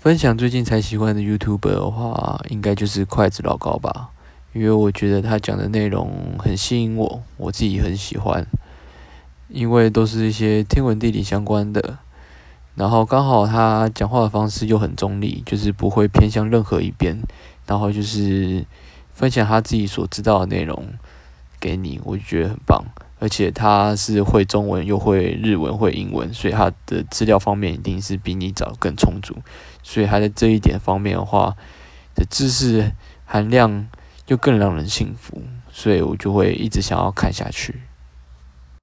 分享最近才喜欢的 YouTuber 的话，应该就是筷子老高吧，因为我觉得他讲的内容很吸引我，我自己很喜欢，因为都是一些天文地理相关的，然后刚好他讲话的方式又很中立，就是不会偏向任何一边，然后就是分享他自己所知道的内容给你，我就觉得很棒。而且他是会中文又会日文会英文，所以他的资料方面一定是比你找更充足。所以他在这一点方面的话，的知识含量就更让人信服，所以我就会一直想要看下去。